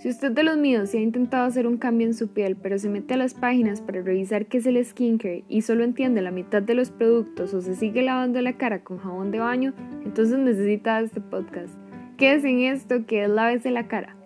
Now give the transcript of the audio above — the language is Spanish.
Si usted de los míos se ha intentado hacer un cambio en su piel, pero se mete a las páginas para revisar qué es el skincare y solo entiende la mitad de los productos o se sigue lavando la cara con jabón de baño, entonces necesita este podcast. Quédese en esto que es la vez de la cara.